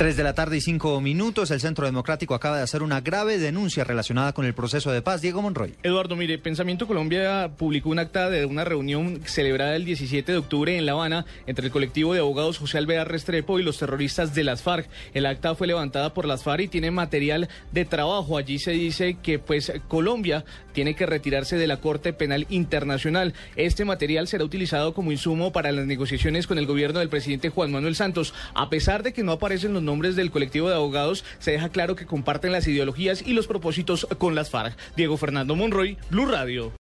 Tres de la tarde y cinco minutos. El Centro Democrático acaba de hacer una grave denuncia relacionada con el proceso de paz. Diego Monroy. Eduardo, mire, Pensamiento Colombia publicó un acta de una reunión celebrada el 17 de octubre en La Habana entre el colectivo de abogados José Alvear Restrepo y los terroristas de las FARC. El acta fue levantada por las FARC y tiene material de trabajo. Allí se dice que pues Colombia tiene que retirarse de la Corte Penal Internacional. Este material será utilizado como insumo para las negociaciones con el gobierno del presidente Juan Manuel Santos. A pesar de que no aparecen los nombres del colectivo de abogados, se deja claro que comparten las ideologías y los propósitos con las FARC. Diego Fernando Monroy, Blue Radio.